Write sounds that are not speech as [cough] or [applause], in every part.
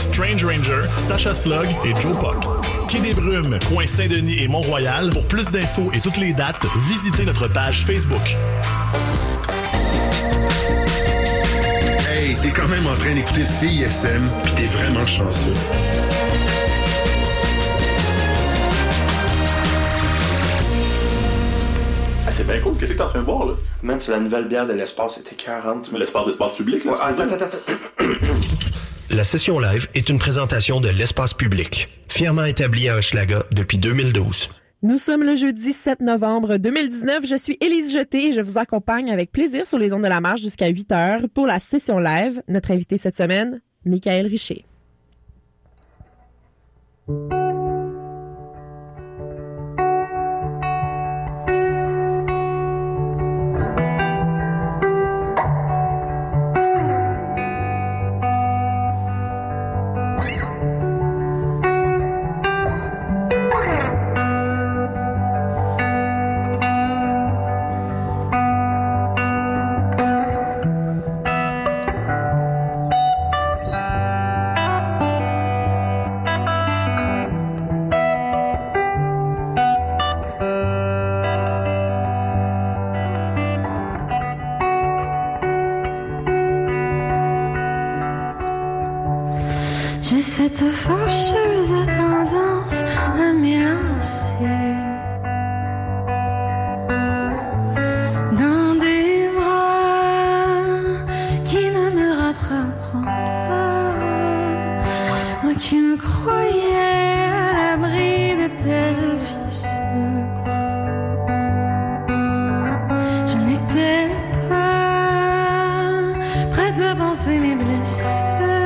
Strange Ranger, Sacha Slug et Joe Puck. Quai des Brumes, coin Saint-Denis et Mont-Royal. Pour plus d'infos et toutes les dates, visitez notre page Facebook. Hey, t'es quand même en train d'écouter CISM, puis t'es vraiment chanceux. Ah, c'est bien cool. Qu'est-ce que t'es en train de voir, là? Man, c'est la nouvelle bière de l'espace, c'était 40. Mais l'espace, l'espace public, là. Ouais, attends, attends, attends. La session live est une présentation de l'espace public, fièrement établie à Hochelaga depuis 2012. Nous sommes le jeudi 7 novembre 2019. Je suis Élise Jeté et je vous accompagne avec plaisir sur les ondes de la marche jusqu'à 8 heures pour la session live. Notre invité cette semaine, Michael Richer. Prête à penser mes blessures.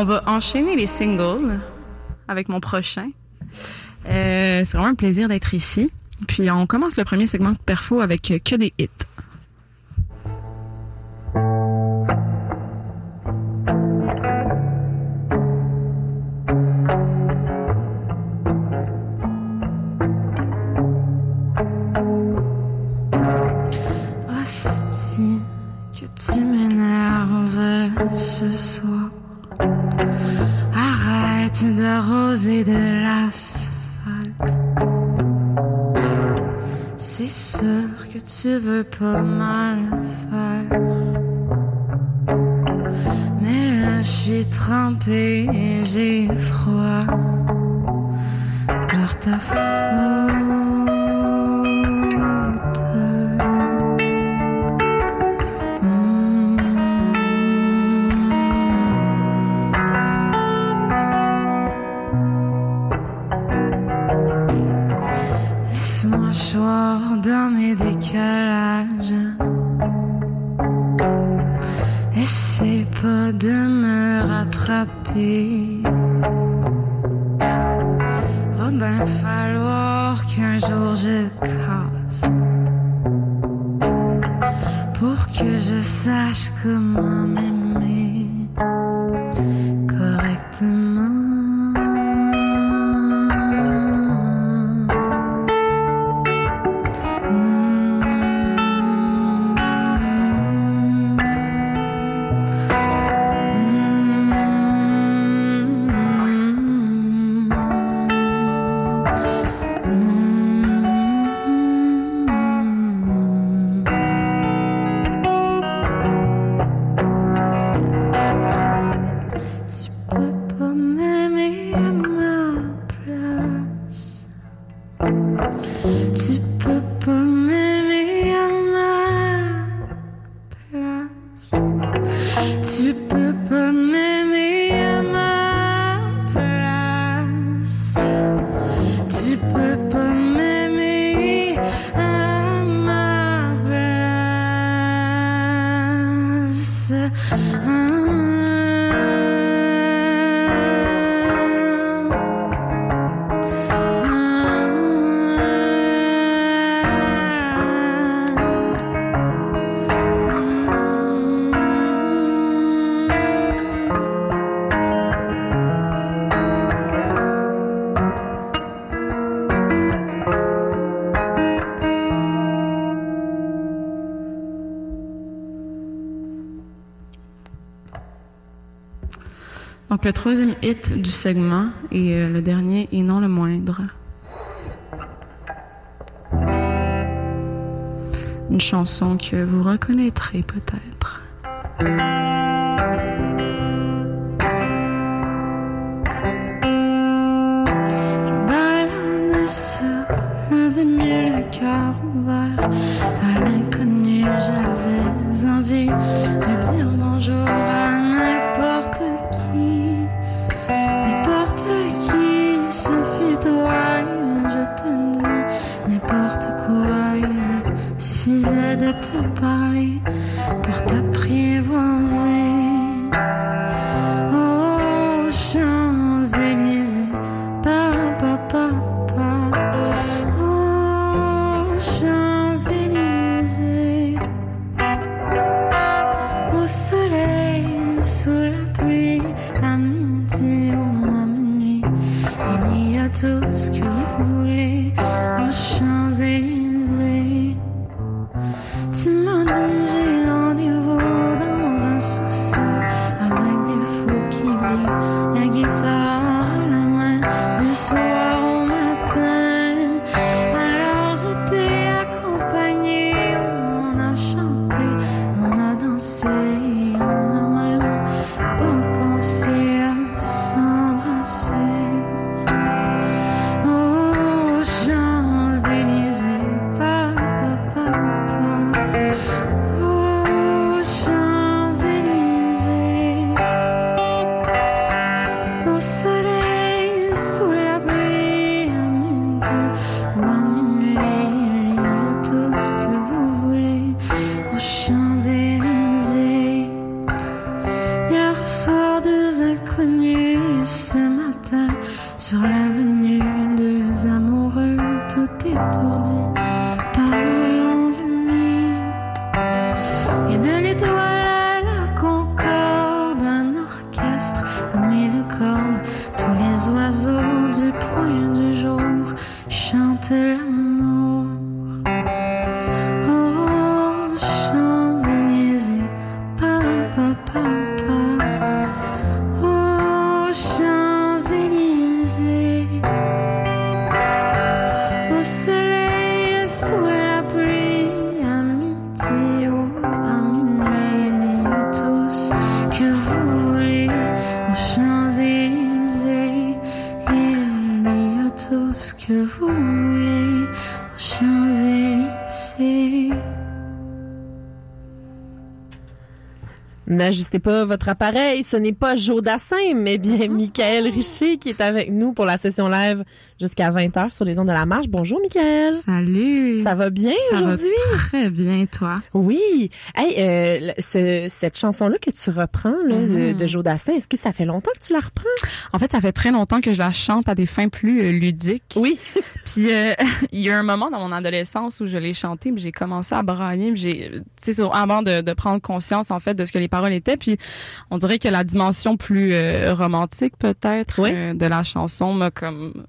On va enchaîner les singles avec mon prochain. Euh, c'est vraiment un plaisir d'être ici. Puis on commence le premier segment de Perfo avec euh, que des hits. Tu veux Donc le troisième hit du segment et euh, le dernier et non le moindre. Une chanson que vous reconnaîtrez peut-être. Venu, le cœur ouvert à l'inconnu, j'avais envie de Goodbye. N'ajustez pas votre appareil, ce n'est pas Joe Dassin, mais bien Michael Richer qui est avec nous pour la session live jusqu'à 20h sur les ondes de la marche. Bonjour Michael. Salut. Ça va bien aujourd'hui? Très bien, toi? Oui. Hey, euh, ce- cette chanson-là que tu reprends là, de, de Joe Dassin, est-ce que ça fait longtemps que tu la reprends? En fait, ça fait très longtemps que je la chante à des fins plus euh, ludiques. Oui. [laughs] Puis euh, [laughs] il y a un moment dans mon adolescence où je l'ai chanté, puis j'ai commencé à brailler, j'ai, tu sais, avant de, de prendre conscience en fait de ce que les paroles puis on dirait que la dimension plus euh, romantique peut-être Oui. euh, de la chanson m'a comme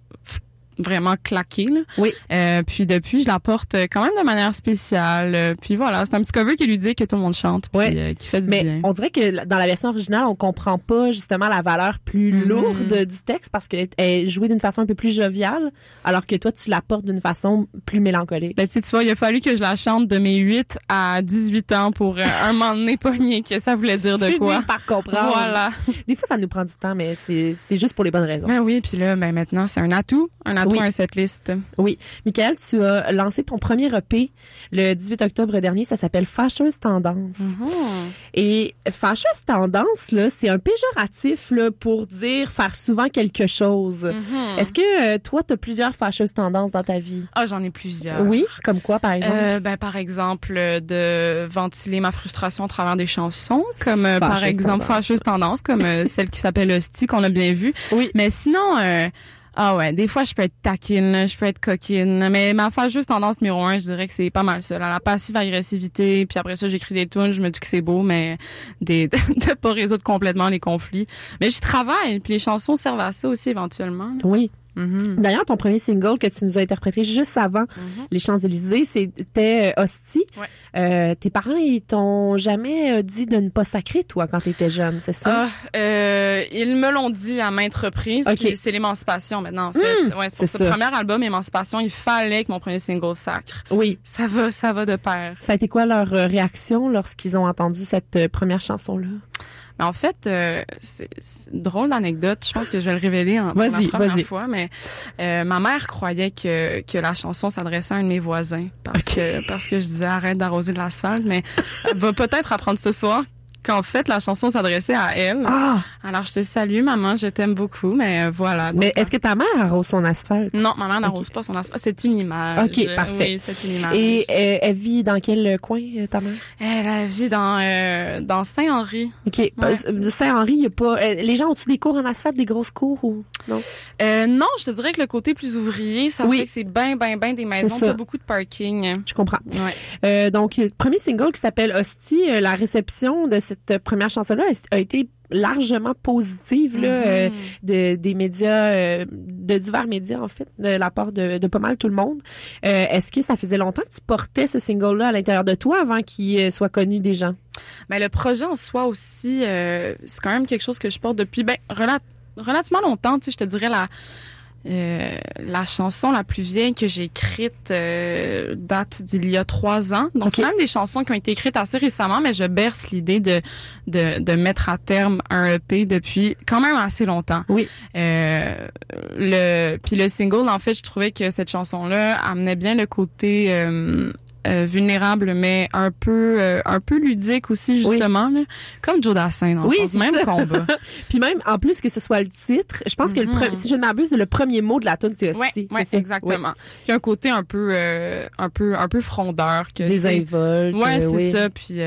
vraiment claqué. Là. Oui. Euh, puis depuis, je la porte quand même de manière spéciale. Euh, Puis voilà, c'est un petit cover qui lui dit que tout le monde chante, puis Ouais. euh, qui fait du Mais bien. on dirait que dans la version originale, on comprend pas justement la valeur plus Mhm. lourde du texte parce qu'elle est jouée d'une façon un peu plus joviale, alors que toi, tu la portes d'une façon plus mélancolique. Ben, tu vois, il a fallu que je la chante de mes 8 à 18 ans pour euh, un moment donné [laughs] pogner que ça voulait dire de quoi. par comprendre. Voilà. Des fois, ça nous prend du temps, mais c'est c'est juste pour les bonnes raisons. Ben oui, puis là, ben maintenant, c'est un atout. Un atout Oui. liste. Oui. Michael, tu as lancé ton premier EP le 18 octobre dernier. Ça s'appelle Fâcheuse Tendance. Et Fâcheuse Tendance, là, c'est un péjoratif là, pour dire faire souvent quelque chose. Mhm. Est-ce que euh, toi, tu as plusieurs fâcheuses tendances dans ta vie? Ah, j'en ai plusieurs. Oui. Comme quoi, par exemple? Euh, ben, par exemple, euh, de ventiler ma frustration à travers des chansons, comme euh, par Fâcheuse exemple tendance. Fâcheuse Tendance, comme euh, [laughs] celle qui s'appelle Hostie, qu'on a bien vue. Oui. Mais sinon, ah ouais, des fois, je peux être taquine, je peux être coquine, mais ma fâcheuse tendance numéro un, je dirais que c'est pas mal ça, la passive agressivité, puis après ça, j'écris des tunes, je me dis que c'est beau, mais des, [laughs] de pas résoudre complètement les conflits. Mais j'y travaille, puis les chansons servent à ça aussi éventuellement. Oui. Mhm. D'ailleurs, ton premier single que tu nous as interprété juste avant Les Champs-Élysées, c'était euh, Hostie. Ouais. Euh, tes parents, ils t'ont jamais euh, dit de ne pas sacrer, toi, quand t'étais jeune, c'est ça? Ah, euh, ils me l'ont dit à maintes reprises. Ok. puis C'est l'émancipation maintenant, en fait. ouais, c'est ce ça. premier album, Émancipation, il fallait que mon premier single sacre. Oui. Ça va, ça va de pair. Ça a été quoi leur réaction lorsqu'ils ont entendu cette première chanson-là? En fait, euh, c'est une drôle d'anecdote. Je pense que je vais le révéler en pour la première fois. Mais euh, ma mère croyait que, que la chanson s'adressait à un de mes voisins parce que parce que je disais arrête d'arroser de l'asphalte. Mais elle va peut-être apprendre ce soir qu'en fait la chanson s'adressait à elle. Ah! Alors je te salue, maman, je t'aime beaucoup. Mais euh, voilà. Mais est-ce que ta mère arrose son asphalte? Non, ma mère n'arrose pas son asphalte. C'est une image. Ok, parfait. Oui, c'est une image. Et euh, elle vit dans quel coin, euh, ta mère? elle vit dans euh, dans Saint-Henri. OK. Euh, Saint-Henri, il a pas... euh, les gens ont-tu des cours en asphalte, des grosses cours ou... Non? Euh, non, je te dirais que le côté plus ouvrier, ça Oui. fait que c'est ben ben ben des maisons, pas beaucoup de parking. Je comprends. Ouais. Euh, donc, euh, premier single qui s'appelle Hostie, euh, la réception de cette euh, première chanson-là a- été largement positive là, Mhm. euh, de, des médias, euh, de divers médias en fait, de la part de, de pas mal tout le monde. Euh, Est-ce que ça faisait longtemps que tu portais ce single-là à l'intérieur de toi avant qu'il soit connu des gens? Mais le projet en soi aussi, c'est quand même quelque chose que je porte depuis ben rela- relativement longtemps. Tu sais, je te dirais la euh, la chanson la plus vieille que j'ai écrite euh, date d'il y a trois ans. Donc, même des chansons qui ont été écrites assez récemment, mais je berce l'idée de, de, de mettre à terme un EP depuis quand même assez longtemps. Oui. Euh, le, puis le single, en fait, je trouvais que cette chanson-là amenait bien le côté euh, vulnérable, mais un peu euh, un peu ludique aussi, justement. là. Comme Joe Dassin, dans le Oui, c'est même ça. combat. [laughs] Puis même, en plus que ce soit le titre, je pense que le Mhm. si je ne m'abuse, le premier mot de la tune, c'est Ouais, Hostie. ouais, c'est ça? exactement. Il y a un côté un peu euh, un peu un peu frondeur que Oui. Désinvolte. Ouais, c'est oui. ça. Puis,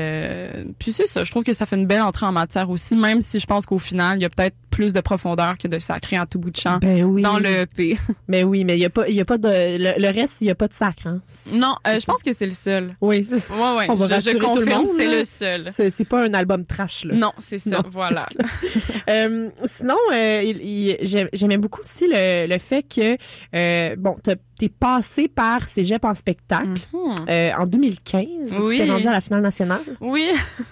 puis c'est ça. Je trouve que ça fait une belle entrée en matière aussi, même si je pense qu'au final, il y a peut-être plus de profondeur que de sacré à tout bout de champ Ben oui. dans le EP. Mais oui, mais il y a pas, il y a pas de, le, le reste, il y a pas de sacre, hein. non, je pense que c'est le seul. Oui, c'est Ouais, ouais. On va je, je rassurer tout le confirme, monde, c'est le seul. C'est c'est pas un album trash, là. Non, c'est ça. Non, voilà. [laughs] Euh, sinon, euh, j'aimais beaucoup aussi le, le fait que, euh, bon, t'as- t'es passé par Cégep en spectacle Mhm. euh, en 2015. Oui. Tu t'es rendu à la finale nationale. Oui.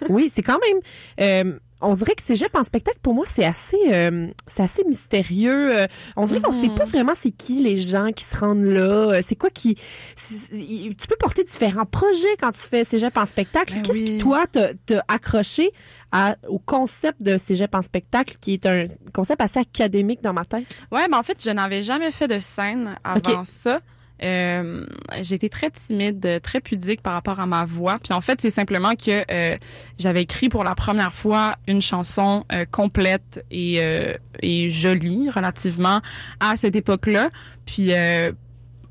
Oui, c'est quand même... euh, on dirait que Cégep en spectacle, pour moi, c'est assez, euh, c'est assez mystérieux. Euh, on dirait qu'on sait Mhm. pas vraiment c'est qui les gens qui se rendent là. Euh, C'est quoi qui... Tu peux porter différents projets quand tu fais Cégep en spectacle. Ben Qu'est-ce qui, toi, t'a accroché à, au concept de Cégep en spectacle, qui est un concept assez académique dans ma tête? Ouais, mais en fait, je n'avais jamais fait de scène avant ça. Euh, j'ai été très timide, très pudique par rapport à ma voix. Puis en fait, c'est simplement que euh, j'avais écrit pour la première fois une chanson euh, complète et, euh, et jolie relativement à cette époque-là. Puis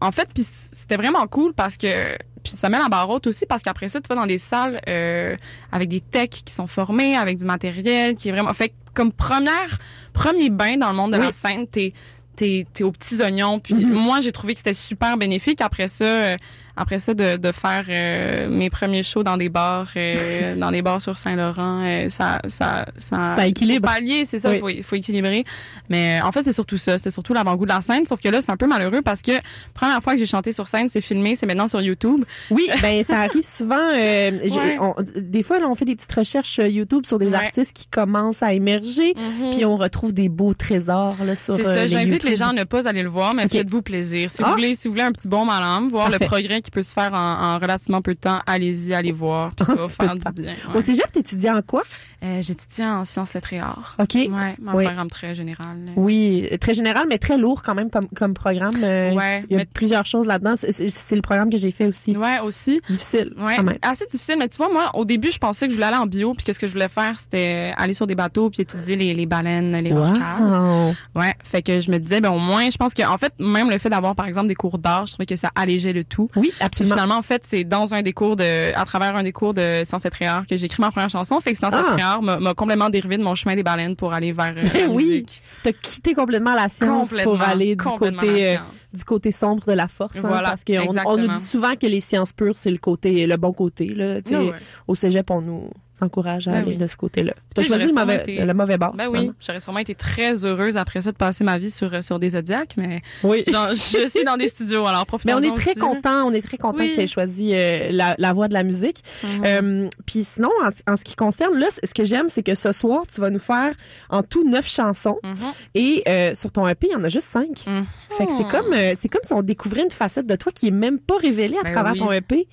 en fait, puis c'était vraiment cool parce que puis ça met la barre haute aussi parce qu'après ça, tu vas dans des salles euh, avec des techs qui sont formés, avec du matériel qui est vraiment fait que comme première premier bain dans le monde de Oui. la scène, t'es t'es t'es aux petits oignons. Puis Mhm. moi, j'ai trouvé que c'était super bénéfique après ça, euh, après ça de, de faire euh, mes premiers shows dans des bars, euh, [laughs] dans des bars sur Saint-Laurent. euh, ça ça ça Ça équilibre. faut pallier, c'est ça, Oui. faut faut équilibrer. Mais en fait, c'est surtout ça, c'était surtout l'avant-goût de la scène. Sauf que là, c'est un peu malheureux parce que première fois que j'ai chanté sur scène, c'est filmé, c'est maintenant sur YouTube. Oui, ben ça arrive souvent. j'ai- Ouais. on- des fois, là, on fait des petites recherches YouTube sur des Ouais. artistes qui commencent à émerger, puis on retrouve des beaux trésors là, sur C'est ça, j'invite les gens à ne pas aller le voir, mais faites-vous plaisir. Si Ah. vous voulez, si vous voulez un petit bon malin, voir Parfait. le progrès qui peut se faire en, en relativement peu de temps, allez-y, allez voir, puis ça va faire du bien. Au cégep, t'étudies en quoi? Euh, J'étudie en sciences lettres et arts. OK. Ouais, un Oui. programme très général. Oui, très général, mais très lourd quand même comme, comme programme. Euh, Ouais, il y a mais- plusieurs choses là-dedans. C'est- le programme que j'ai fait aussi. Ouais, aussi. Difficile, Ouais, quand même. assez difficile. Mais tu vois, moi, au début, je pensais que je voulais aller en bio, puis que ce que je voulais faire, c'était aller sur des bateaux, puis étudier les, les baleines, les orcades. Wow. Ouais, fait que je me disais, ben au moins, je pense que en fait, même le fait d'avoir par exemple des cours d'art, je trouvais que ça allégeait le tout. Oui, Absolument. finalement, en fait, c'est dans un des cours de, à travers un des cours de Sciences et Art que j'ai écrit ma première chanson. Fait que Sciences Ah. m'a complètement dérivé de mon chemin des baleines pour aller vers euh, la oui, musique. t'as quitté complètement la science Complètement, pour aller du côté euh, du côté sombre de la force, hein, Voilà, parce qu'on on nous dit souvent que les sciences pures c'est le côté le bon côté là. Ah. Au cégep, on nous encourage à Ben aller oui. de ce côté-là. T'as Tu sais, choisi le mauvais, été- le mauvais bord. Ben oui, j'aurais sûrement été très heureuse après ça de passer ma vie sur sur des zodiacs, mais Oui. genre, je suis dans des studios, alors profitons Mais on est très aussi. content, on est très content Oui. que tu aies choisi euh, la, la voie de la musique. Mhm. Euh, Puis sinon, en, ce- en ce qui concerne, là, ce que j'aime, c'est que ce soir, tu vas nous faire en tout neuf chansons. Mhm. Et euh, sur ton EP, il y en a juste cinq. Mhm. Fait que c'est comme, c'est comme si on découvrait une facette de toi qui est même pas révélée à Ben travers oui. ton EP.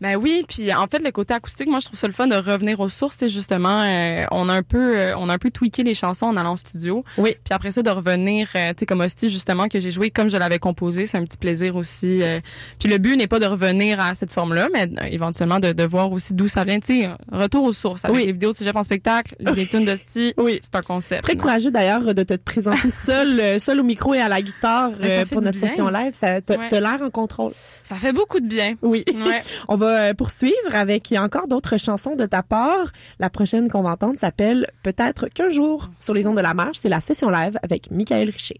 Ben oui, puis en fait le côté acoustique, moi je trouve ça le fun de revenir aux sources, c'est justement euh, on a un peu euh, on a un peu tweaké les chansons en allant en studio. Oui. Puis après ça de revenir euh, tu sais comme Hostie justement que j'ai joué comme je l'avais composé, c'est un petit plaisir aussi. euh. puis le but n'est pas de revenir à cette forme-là, mais euh, éventuellement de, de voir aussi d'où ça vient, tu sais, retour aux sources avec Oui. les vidéos de Cégep en spectacle, [laughs] les tunes d'Hostie. Oui. C'est un concept. Très courageux d'ailleurs de te présenter [laughs] seul, seul au micro et à la guitare Ben, pour notre bien. session live. Ça, t'as, Ouais. l'air en contrôle. Ça fait beaucoup de bien. Oui. Ouais. [laughs] On va poursuivre avec encore d'autres chansons de ta part. La prochaine qu'on va entendre s'appelle Peut-être qu'un jour sur les ondes de la marche. C'est la session live avec Michael Richer.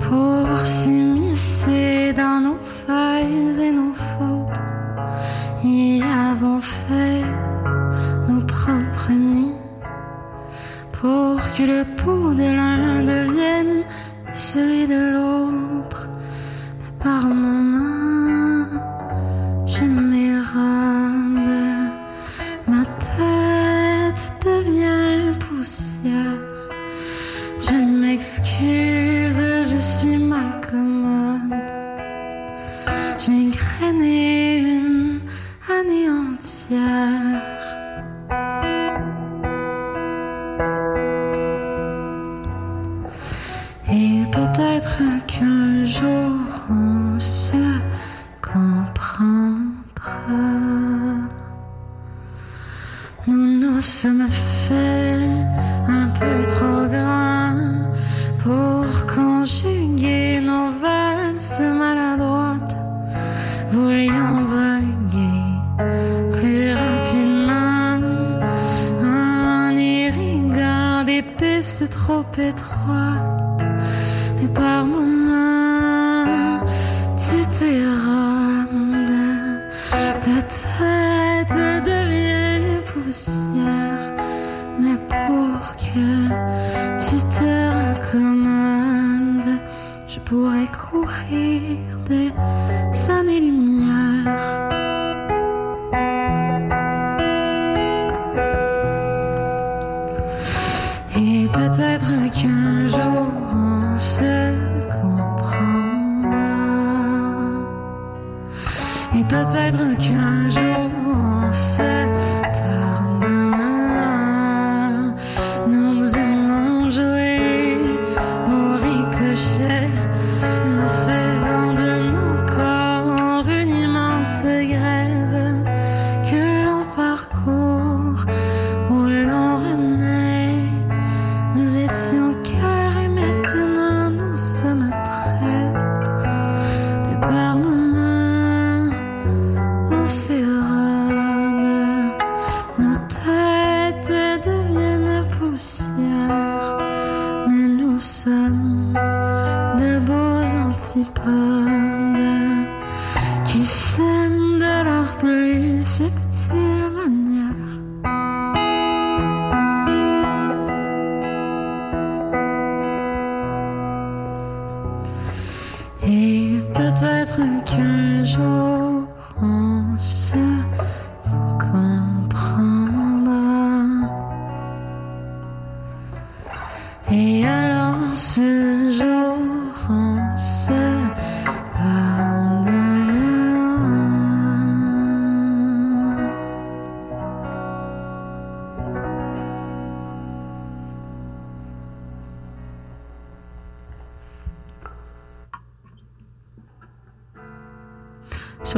Pour s'immiscer dans nos failles et nos fautes. Y avons fait nos propres nids pour que le pouls de l'un devienne celui de l'autre. Par Je m'excuse, je suis mal commode. J'ai grainé une année entière. Et peut-être qu'un jour on se comprendra. Nous nous sommes fait par. heureux.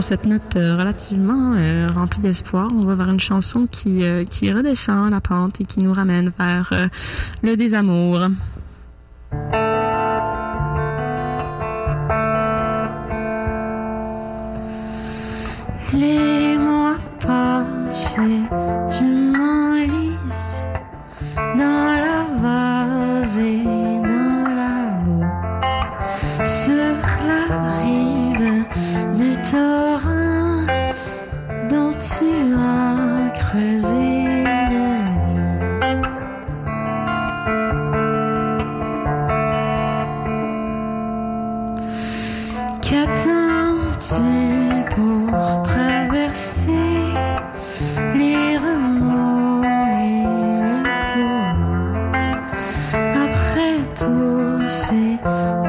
cette note euh, relativement euh, remplie d'espoir, on va vers une chanson qui, euh, qui redescend la pente et qui nous ramène vers le désamour. Uh...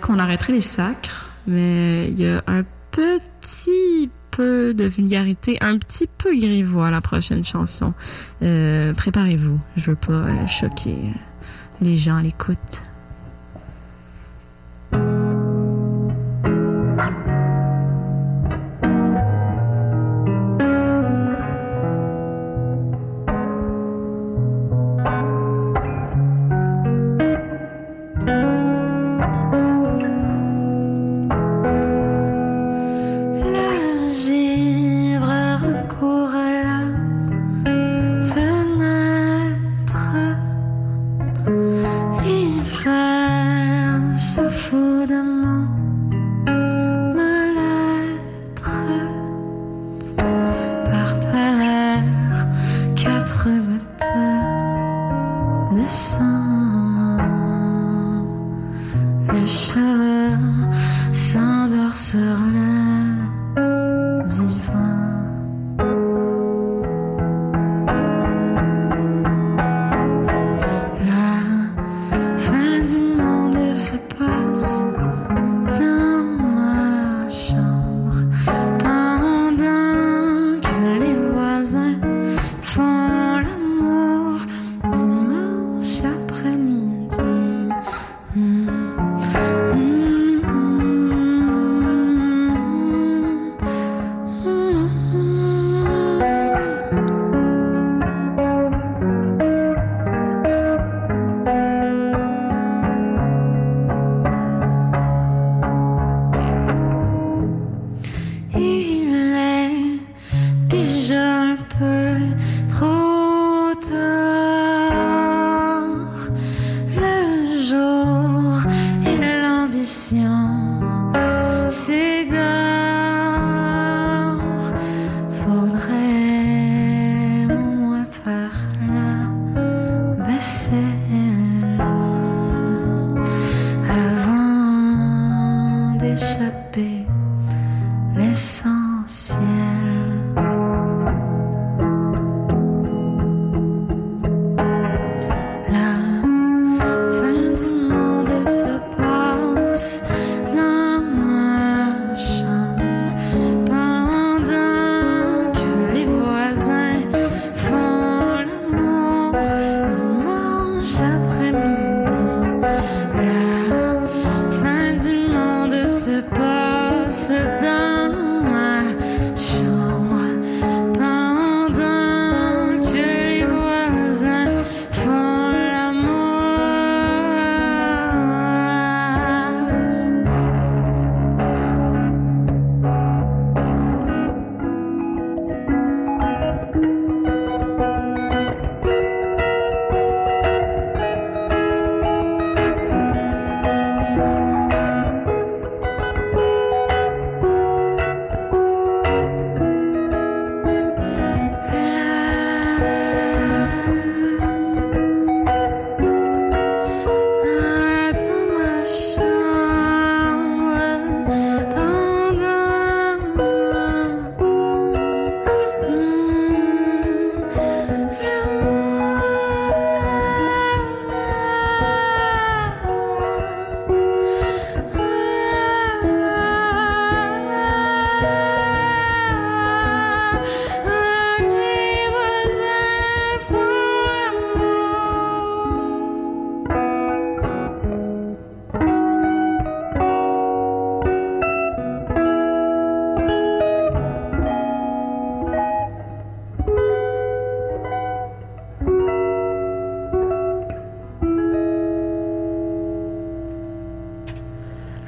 qu'on arrêterait les sacres, mais il y a un petit peu de vulgarité, un petit peu grivois à la prochaine chanson. Euh, préparez-vous, je veux pas euh, choquer euh, les gens à l'écoute.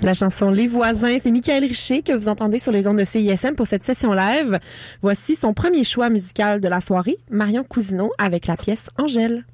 la chanson Les voisins. C'est Michael Richer que vous entendez sur les ondes de CISM pour cette session live. Voici son premier choix musical de la soirée, Marion Cousineau avec la pièce Angèle.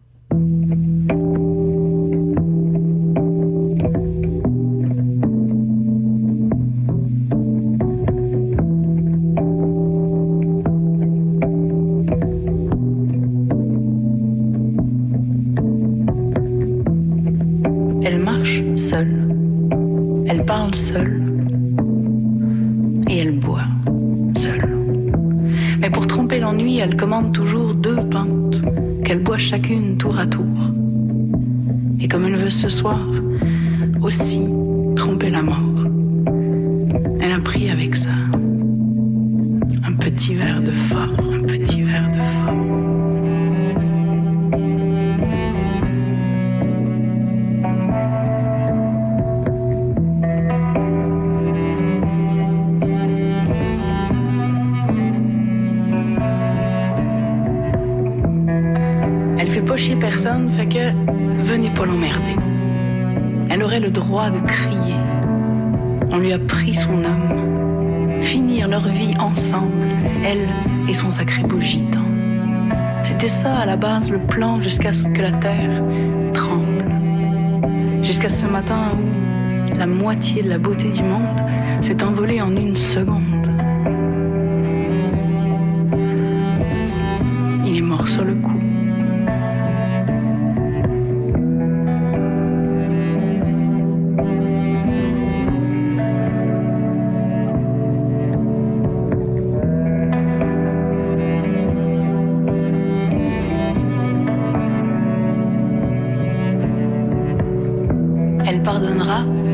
moitié de la beauté du monde s'est envolée en une seconde.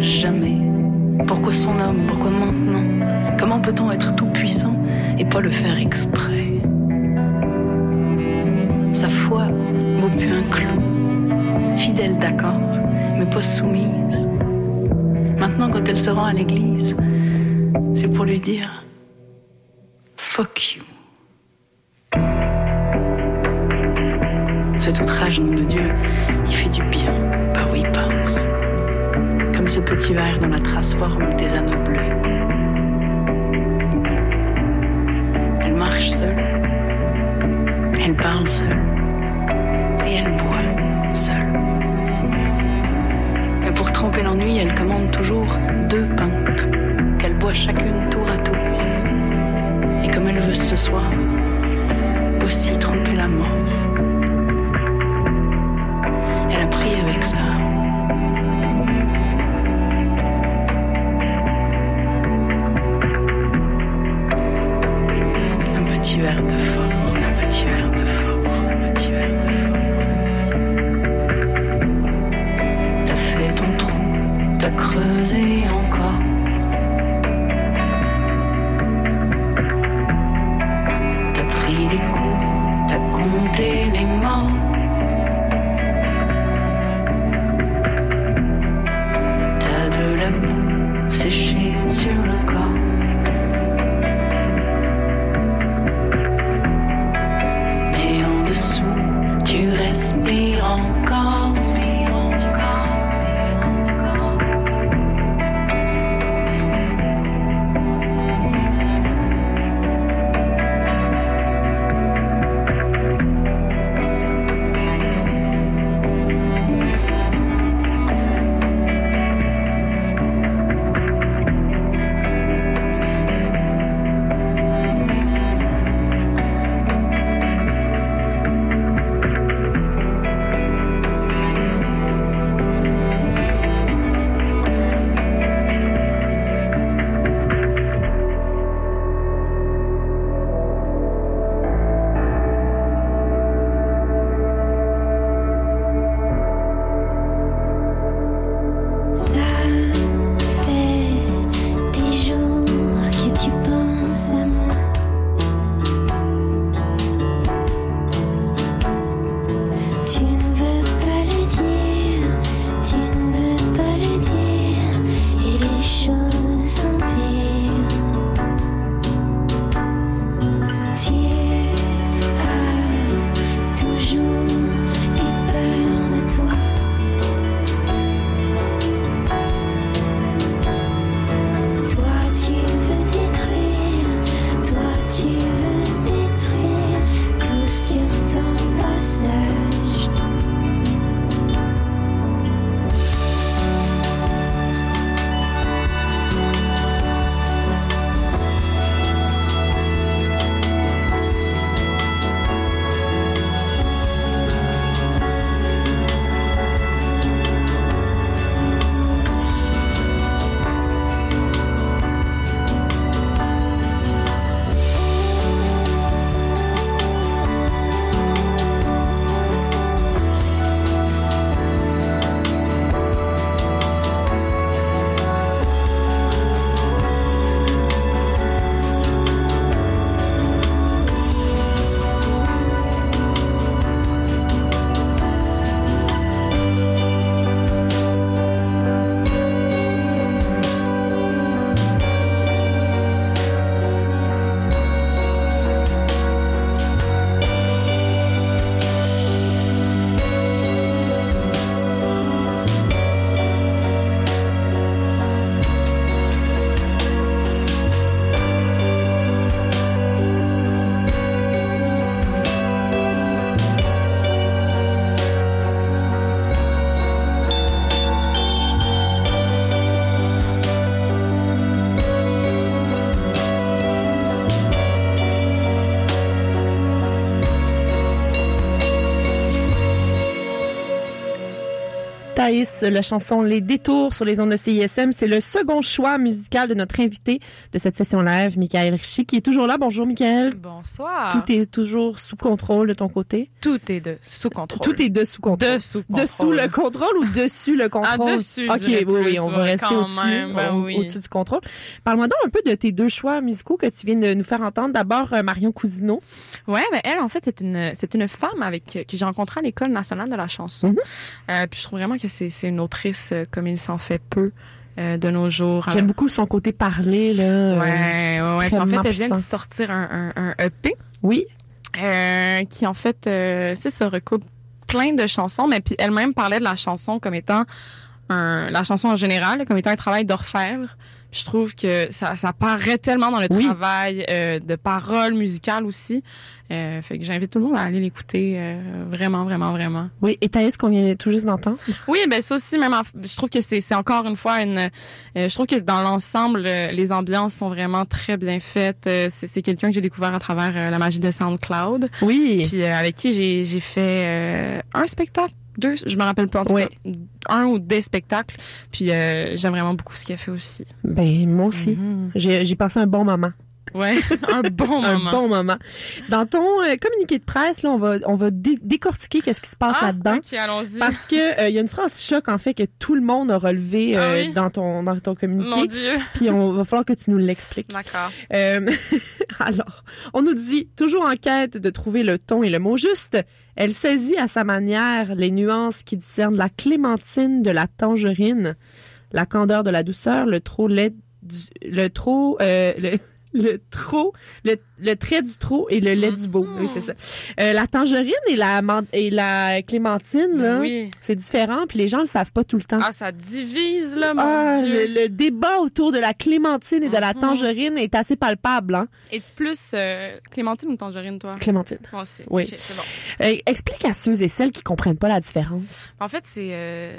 jamais Pourquoi son homme Pourquoi maintenant? Comment peut-on être tout puissant et pas le faire exprès? Sa foi vaut plus un clou. Fidèle, d'accord, mais pas soumise. Maintenant, quand elle se rend à l'église, c'est pour lui dire suaire dans la trace forme des anneaux. me on La chanson Les Détours sur les ondes de CISM. C'est le second choix musical de notre invité de cette session live, Michael Richie, qui est toujours là. Bonjour, Michael. Bonsoir. Tout est toujours sous contrôle de ton côté? Tout est de sous contrôle. Tout est de sous contrôle. de sous contrôle. Dessous le contrôle ou dessus le contrôle? Ah, dessus, OK, oui, oui, on va rester au-dessus, ben au- oui. au-dessus du contrôle. Parle-moi donc un peu de tes deux choix musicaux que tu viens de nous faire entendre. D'abord, euh, Marion Cousineau. Ouais, mais elle, en fait, c'est une, c'est une femme avec que j'ai rencontrée à l'école nationale de la chanson. Mhm. Euh, puis je trouve vraiment que c'est, c'est une autrice euh, comme il s'en fait peu euh, de nos jours. J'aime beaucoup son côté parler, là. euh, Ouais, ouais, en fait, elle vient de sortir un, un, un EP Oui. euh, qui, en fait, euh, c'est ça, recoupe plein de chansons, mais puis elle-même parlait de la chanson comme étant un, la chanson en général, comme étant un travail d'orfèvre. Je trouve que ça, ça paraît tellement dans le Oui. travail euh, de paroles musicales aussi. Euh, fait que j'invite tout le monde à aller l'écouter euh, vraiment, vraiment, vraiment. Oui. Et Thaïs, qu'on vient tout juste d'entendre. Oui, ben ça aussi, même, en- je trouve que c'est encore une fois une. je trouve que dans l'ensemble, les ambiances sont vraiment très bien faites. C'est quelqu'un que j'ai découvert à travers la magie de SoundCloud, Oui. puis avec qui j'ai fait un spectacle, deux, je me rappelle pas en tout Ouais. cas, un ou des spectacles. Puis euh, j'aime vraiment beaucoup ce qu'il a fait aussi. Ben, moi aussi. J'ai j'ai passé un bon moment. Ouais, [laughs] un bon Un moment. bon moment. Dans ton euh, communiqué de presse, là, on va, on va dé- décortiquer qu'est-ce qui se passe Ah, là-dedans. Ok, allons-y. Parce que euh, il y a une phrase choc en fait que tout le monde a relevé Ah euh, oui? dans ton dans ton Mon communiqué. Dieu. [laughs] Puis on va falloir que tu nous l'expliques. D'accord. [laughs] Alors, on nous dit toujours en quête de trouver le ton et le mot juste. Elle saisit à sa manière les nuances qui discernent la clémentine de la tangerine, la candeur de la douceur, le trop lait, du, le trop, le, le trop, le, le trait du trop et le lait du beau. Oui, c'est ça. Euh, la tangerine et la et la clémentine là, Oui. c'est différent. Puis les gens le savent pas tout le temps. Ah, ça divise là, mon Ah, Dieu. le, le débat autour de la clémentine et de la Mhm. tangerine est assez palpable, hein? Es-tu plus euh, Clémentine ou Tangerine, toi? Clémentine. Moi aussi. Oui. Ok, c'est bon. Euh, explique à ceux et celles qui comprennent pas la différence. En fait, c'est euh,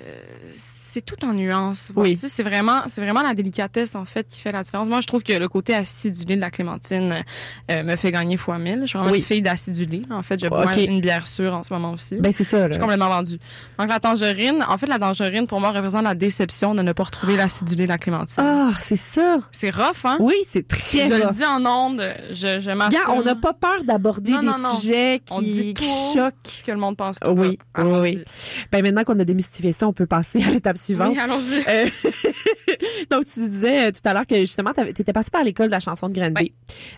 c'est tout en nuances. Oui. C'est vraiment c'est vraiment la délicatesse en fait qui fait la différence. Moi, je trouve que le côté acidulé de la clémentine euh, me fait gagner fois mille. Je suis vraiment Oui. une fille d'acidulé. En fait, je bois une bière sûre en ce moment aussi. Ben c'est ça. je Là. suis complètement vendue. Donc la tangerine, en fait, la tangerine pour moi représente la déception de ne pas retrouver l'acidulé de la clémentine. Ah, c'est ça. C'est rough, hein? Oui, c'est très je le rough. dis en ondes, je, je m'assume on n'a pas peur d'aborder des non, non. sujets qui, qui choquent. que le monde pense. tout Oui, oui. Ben maintenant qu'on a démystifié ça, on peut passer à l'étape suivante. Oui, allons-y. Euh, [laughs] [laughs] donc, tu disais euh, tout à l'heure que justement, tu étais passé par l'école de la chanson de Granby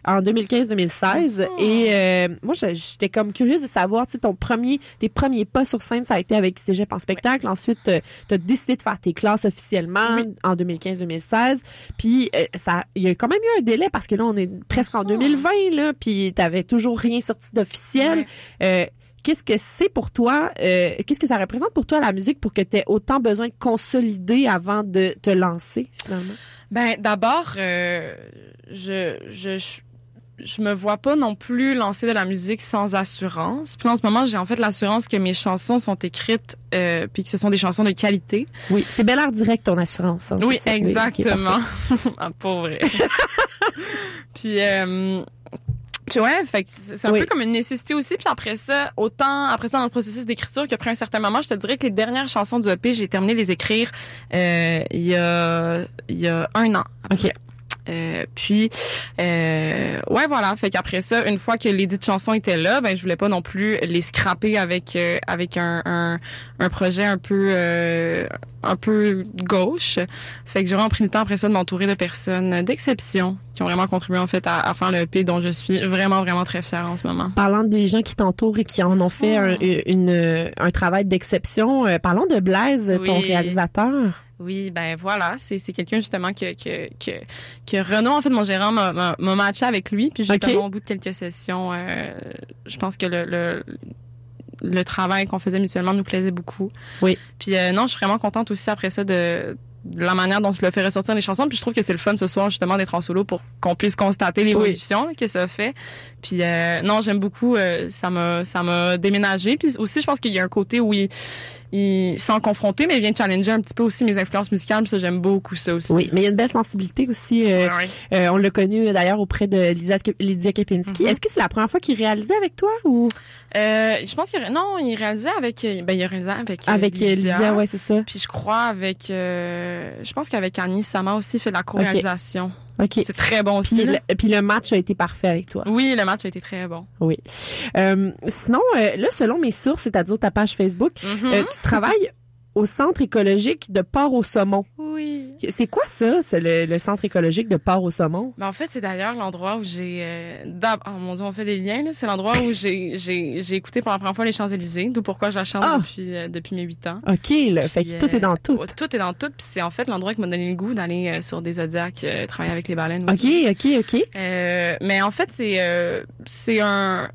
en 2015-2016. Oh. Et euh, moi, j'étais comme curieuse de savoir, tu sais, ton premier, tes premiers pas sur scène, ça a été avec Cégep en spectacle. Ensuite, tu as décidé de faire tes classes officiellement Oui. en 2015-2016. Puis, euh, ça, il y a quand même eu un délai parce que là, on est presque en 2020, là, puis t'avais toujours rien sorti d'officiel. Euh, Qu'est-ce que c'est pour toi? euh, Qu'est-ce que ça représente pour toi la musique pour que tu aies autant besoin de consolider avant de te lancer finalement? Ben d'abord, euh, je, je, je je me vois pas non plus lancer de la musique sans assurance. Puis en ce moment, j'ai en fait l'assurance que mes chansons sont écrites euh, puis que ce sont des chansons de qualité. Oui, c'est Bel Air Direct ton assurance. hein, Oui, exactement. [laughs] ah, pour vrai. [laughs] puis euh, puis ouais, fait que c'est un Oui. peu comme une nécessité aussi. Puis après ça, autant après ça dans le processus d'écriture qu'après un certain moment, je te dirais que les dernières chansons du EP, j'ai terminé de les écrire euh, il y a il y a un an. OK. Euh, puis euh, ouais voilà. Fait qu'après ça une fois que les dites chansons étaient là ben je voulais pas non plus les scraper avec euh, avec un, un un projet un peu euh, un peu gauche. Fait que j'ai vraiment pris le temps après ça de m'entourer de personnes d'exception qui ont vraiment contribué en fait à, à faire le EP dont je suis vraiment vraiment très fière en ce moment. Parlant des gens qui t'entourent et qui en ont fait un, une, un travail d'exception, euh, parlons de Blaise, ton réalisateur. Oui, ben voilà, c'est quelqu'un justement que que que que Renaud en fait mon gérant m'a m'a m'a matché avec lui. Puis justement au bout de quelques sessions euh, je pense que le le le travail qu'on faisait mutuellement nous plaisait beaucoup. Oui. Puis euh, non, je suis vraiment contente aussi après ça de de la manière dont tu le fait ressortir les chansons. Puis je trouve que c'est le fun ce soir justement d'être en solo pour qu'on puisse constater l'évolution là, que ça fait. Puis euh, non j'aime beaucoup ça m'a ça m'a déménagé. Puis aussi je pense qu'il y a un côté où il il, sans confronter, mais il vient challenger un petit peu aussi mes influences musicales. Ça, j'aime beaucoup ça aussi. Oui, mais il y a une belle sensibilité aussi. euh, euh, on l'a connu euh, d'ailleurs auprès de Lisa, Lydia Kepinski. Mhm. Est-ce que c'est la première fois qu'il réalisait avec toi ou? Euh, je pense qu'il non, il réalisait avec, euh, ben il a réalisé avec avec euh, Lydia? Ouais, c'est ça. Puis je crois avec, euh, je pense qu'avec Annie Sama aussi fait de la co-réalisation. Ok. C'est très bon aussi. Puis le, puis le match a été parfait avec toi. Oui, le match a été très bon. Oui. Euh, sinon, euh, là, selon mes sources, c'est-à-dire ta page Facebook, Mhm. euh, tu travailles au centre écologique de Port au Saumon. Oui. C'est quoi ça, c'est le, le centre écologique de Port au Saumon? Ben, en fait, c'est d'ailleurs l'endroit où j'ai... Euh, oh mon Dieu, on fait des liens. là. C'est l'endroit où j'ai, écouté pour la première fois les Champs-Élysées, d'où pourquoi je la chante Ah! depuis, euh, depuis mes huit ans. OK, là. Fait que tout est dans euh, tout. oh, Tout est dans tout. Puis c'est en fait l'endroit qui m'a donné le goût d'aller sur des zodiacs, travailler avec les baleines OK, aussi. OK, OK. Mais en fait, c'est euh, c'est un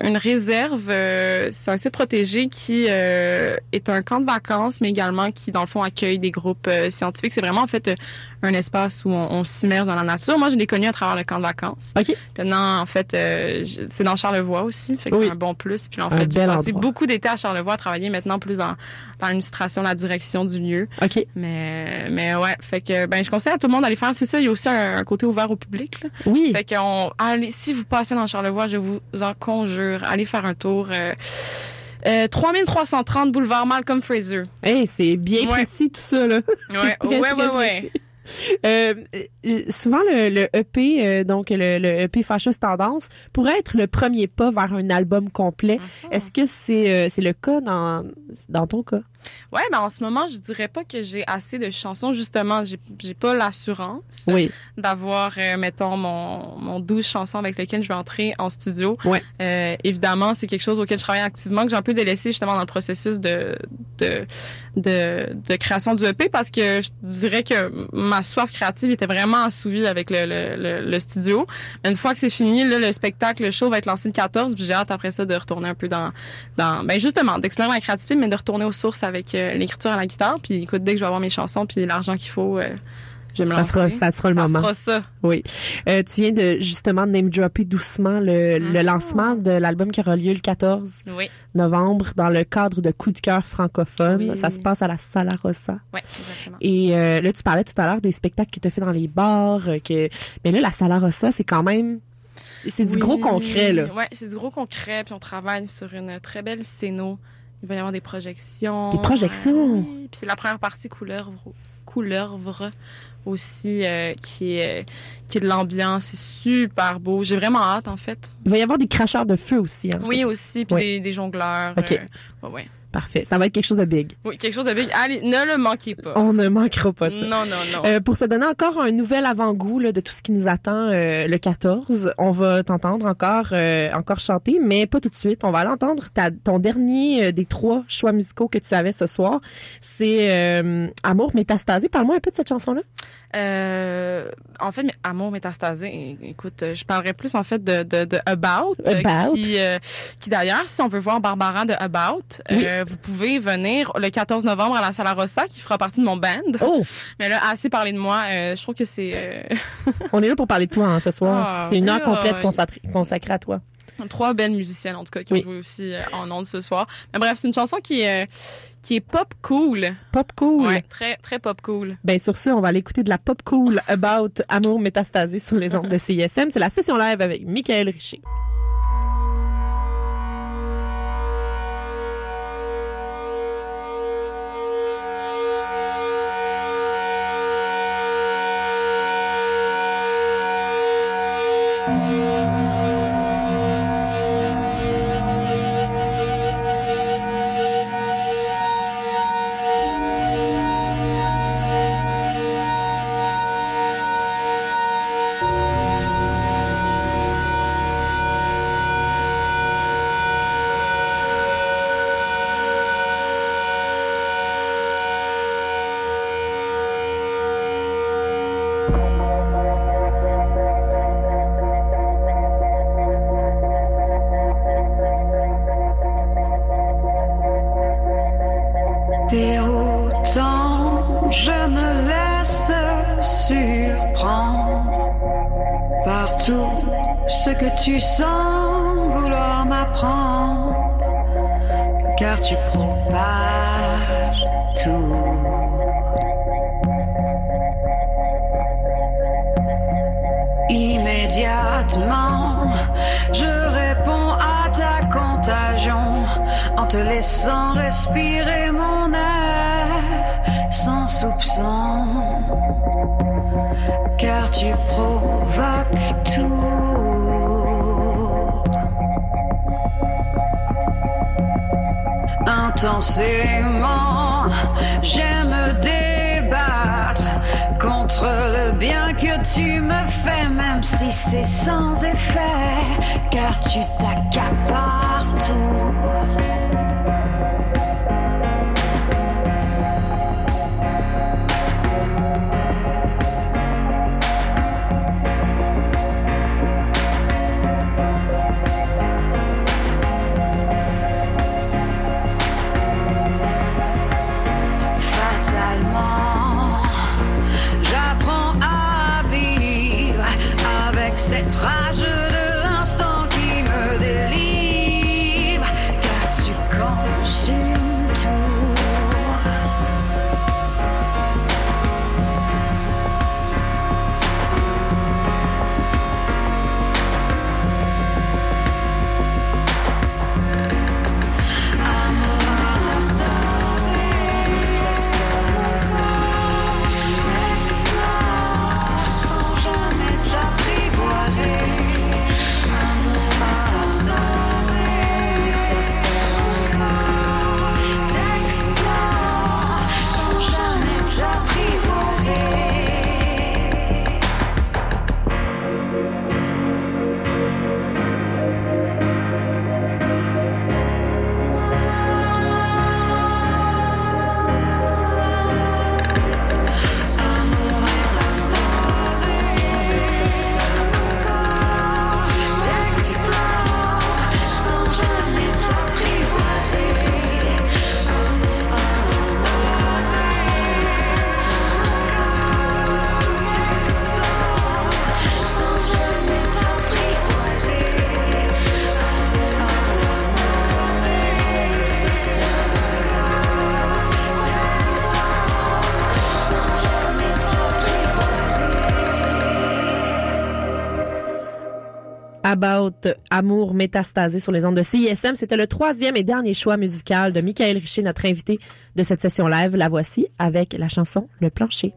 une réserve, euh, c'est un site protégé qui euh, est un camp de vacances, mais également qui, dans le fond, accueille des groupes euh, scientifiques. C'est vraiment, en fait, euh, un espace où on, on s'immerge dans la nature. Moi, je l'ai connu à travers le camp de vacances. OK. Maintenant, en fait, euh, c'est dans Charlevoix aussi, fait que Oui. c'est un bon plus. Puis en Un fait, j'ai passé beaucoup d'été à Charlevoix à travailler maintenant plus dans, dans l'administration, la direction du lieu. OK. Mais, mais ouais, fait que ben je conseille à tout le monde d'aller faire. C'est ça, il y a aussi un, un côté ouvert au public. Là. Oui. Fait qu'on, allez, si vous passez dans Charlevoix, je vous en conjure, allez faire un tour. Euh, euh, 3330 boulevard Malcolm Fraser. Hey, c'est bien Ouais. précis tout ça, là. [laughs] Ouais, très, ouais, très ouais, précis. ouais. Euh, souvent, le, le EP, euh, donc le, le EP Fâcheuse Tendance, pourrait être le premier pas vers un album complet. Mhm. Est-ce que c'est euh, le cas dans, dans ton cas? Ouais, ben en ce moment, je dirais pas que j'ai assez de chansons. Justement, j'ai j'ai pas l'assurance Oui. d'avoir, euh, mettons, mon, mon 12 chansons avec lesquelles je vais entrer en studio. Ouais. Euh, évidemment, c'est quelque chose auquel je travaille activement, que j'ai un peu délaissé justement dans le processus de, de, de, de création du EP parce que je dirais que ma soif créative était vraiment assouvie avec le, studio. Une fois que c'est fini, le spectacle, le show va être lancé le 14, puis j'ai hâte après ça de retourner un peu dans, ben justement, d'explorer ma créativité, mais de retourner aux sources avec euh, l'écriture à la guitare. Puis écoute, dès que je vais avoir mes chansons puis l'argent qu'il faut, euh, je vais me Ça lancer. sera, ça sera le moment. sera ça. Oui. Euh, tu viens de justement de name dropper doucement le, le Mhm. lancement de l'album qui aura lieu le 14 Oui, novembre dans le cadre de Coup de cœur francophone. Oui. Ça se passe à la Sala Rossa. ouais, exactement. Et euh, là, tu parlais tout à l'heure des spectacles que tu as fait dans les bars. euh, que... Mais là, la Sala Rossa, c'est quand même... C'est du Oui. gros concret, là. Ouais, c'est du gros concret. Puis on travaille sur une très belle scéno. Il va y avoir des projections. Des projections? Euh, oui. Puis la première partie couleur couleuvre aussi euh, qui est qui est de l'ambiance, c'est super beau. J'ai vraiment hâte en fait. Il va y avoir des cracheurs de feu aussi. Hein, Oui aussi puis Oui. des, des jongleurs. Ok. euh, ouais, ouais. Parfait. Ça va être quelque chose de big. Oui, quelque chose de big. Allez, ne le manquez pas. On ne manquera pas ça. Non non non. Euh, pour se donner encore un nouvel avant-goût là, de tout ce qui nous attend euh, le 14, on va t'entendre encore euh, encore chanter, mais pas tout de suite. On va aller entendre ta, ton dernier euh, des trois choix musicaux que tu avais ce soir. C'est euh, Amour métastasé. Parle-moi un peu de cette chanson-là. Euh, en fait, mais Amour métastasé, écoute, je parlerais plus en fait de, de, de About, euh, About. qui, euh, qui d'ailleurs, si on veut voir Barbara de About, Oui. euh, vous pouvez venir le 14 novembre à la Sala Rossa, qui fera partie de mon band. Oh, Mais là, assez parlé de moi, euh, je trouve que c'est euh, [laughs] on est là pour parler de toi hein, ce soir. Ah, C'est une heure complète consacrée à toi. Trois belles musiciennes en tout cas qui Oui. ont joué aussi euh, en ondes ce soir. Mais bref, c'est une chanson qui est euh, qui est pop cool. Pop cool. Ouais, très très pop cool. Ben sur ce, on va aller écouter de la pop cool about Amour métastasé sur les ondes de [laughs] CISM. C'est la session live avec Michael Richer. Intensément, j'aime débattre contre le bien que tu me fais, même si c'est sans effet, car tu t'accapares tout. Amour métastasé sur les ondes de CISM. C'était le troisième et dernier choix musical de Michael Richer, notre invité de cette session live. La voici avec la chanson Le plancher.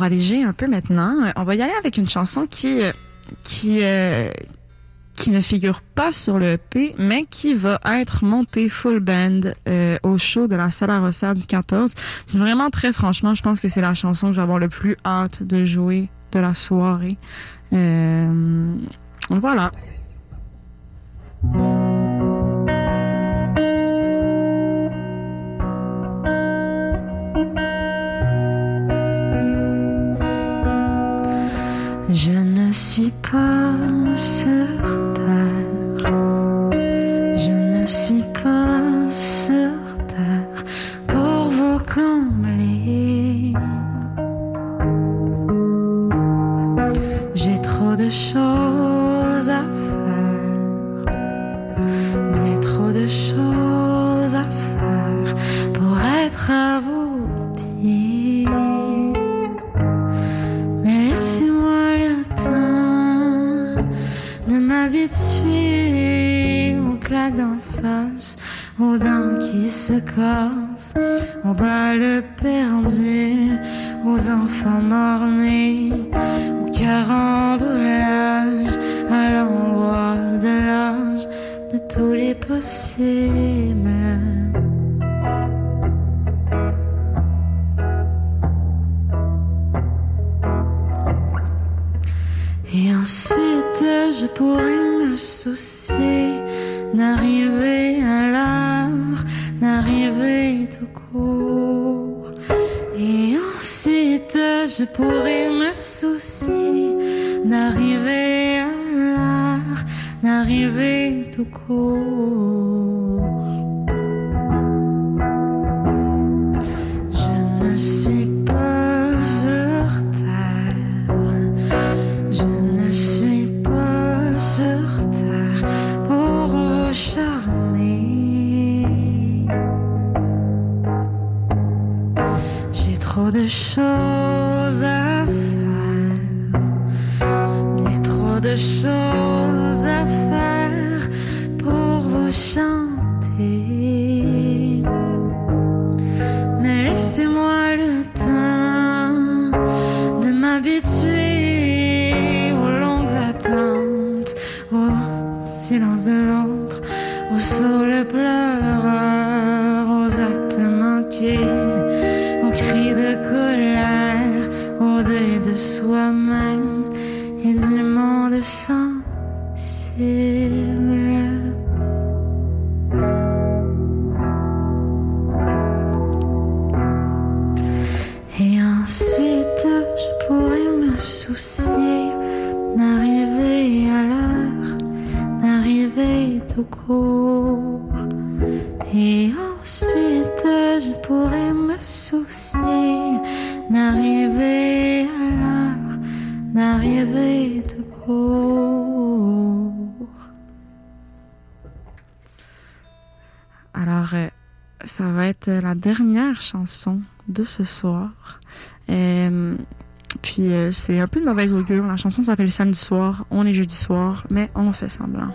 Pour alléger un peu maintenant, on va y aller avec une chanson qui, euh, qui, euh, qui ne figure pas sur le EP, mais qui va être montée full band euh, au show de la Salle à Rossard du 14. C'est vraiment très franchement, je pense que c'est la chanson que je le plus hâte de jouer de la soirée. Voilà. Je ne suis pas sur terre. Je ne suis aux dents qui se cassent, aux balles perdues, aux enfants morts-nés, au carambolage, à l'angoisse de l'âge, de tous les possibles. Et ensuite, je pourrais me soucier d'arriver je pourrais me soucier d'arriver à l'heure, d'arriver tout court. Je ne suis pas sur terre. Je ne suis pas sur terre pour vous charmer. J'ai trop de choses à faire, bien trop de choses à faire pour vous chanter. Mais laissez-moi le temps de m'habituer tout court. Et ensuite, je pourrais me soucier d'arriver à l'heure, d'arriver de court. Alors, euh, ça va être la dernière chanson de ce soir. Euh, puis euh, c'est un peu de mauvaise augure. La chanson s'appelle Samedi soir. On est jeudi soir, mais on fait semblant.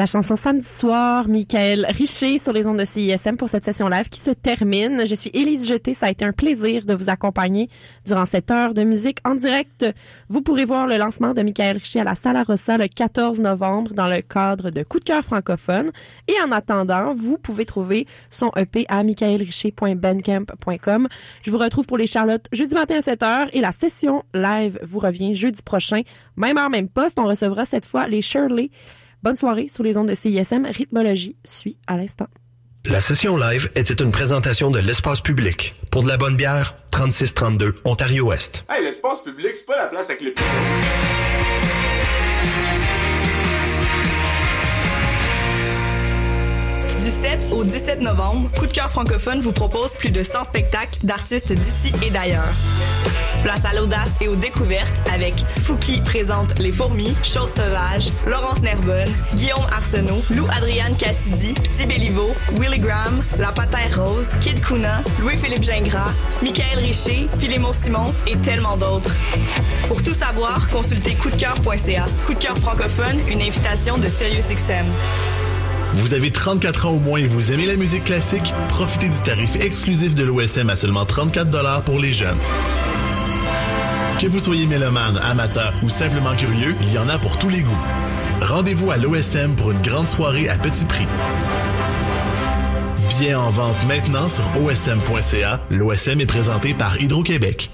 La chanson Samedi soir, Michael Richer sur les ondes de CISM pour cette session live qui se termine. Je suis Élise Jeté. Ça a été un plaisir de vous accompagner durant cette heure de musique en direct. Vous pourrez voir le lancement de Michael Richer à la Sala Rossa le 14 novembre dans le cadre de Coup de cœur francophone. Et en attendant, vous pouvez trouver son EP à michaelricher.bandcamp.com. Je vous retrouve pour les Charlottes jeudi matin à 7h et la session live vous revient jeudi prochain. Même heure, même poste. On recevra cette fois les Shirley. Bonne soirée sur les ondes de CISM. Rythmologie suit à l'instant. La session live était une présentation de l'espace public. Pour de la bonne bière, 3632 Ontario-Ouest. Hey, l'espace public, c'est pas la place avec le Du 7 au 17 novembre, Coup de cœur francophone vous propose plus de 100 spectacles d'artistes d'ici et d'ailleurs. Place à l'audace et aux découvertes avec Fouki présente Les Fourmis, Choses Sauvages, Laurence Nerbonne, Guillaume Arsenault, Lou Adriane Cassidy, Petit Béliveau, Willy Graham, La Patère Rose, Kid Kuna, Louis-Philippe Gingras, Michael Richer, Philémon Simon et tellement d'autres. Pour tout savoir, consultez coupdecoeur.ca. Coup de cœur francophone, une invitation de SiriusXM. Vous avez 34 ans au moins et vous aimez la musique classique? Profitez du tarif exclusif de l'OSM à seulement 34 pour les jeunes. Que vous soyez mélomane, amateur ou simplement curieux, il y en a pour tous les goûts. Rendez-vous à l'OSM pour une grande soirée à petit prix. Bien en vente maintenant sur osm.ca. L'OSM est présenté par Hydro-Québec.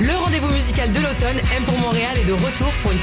Le rendez-vous musical de l'automne, M pour Montréal est de retour pour une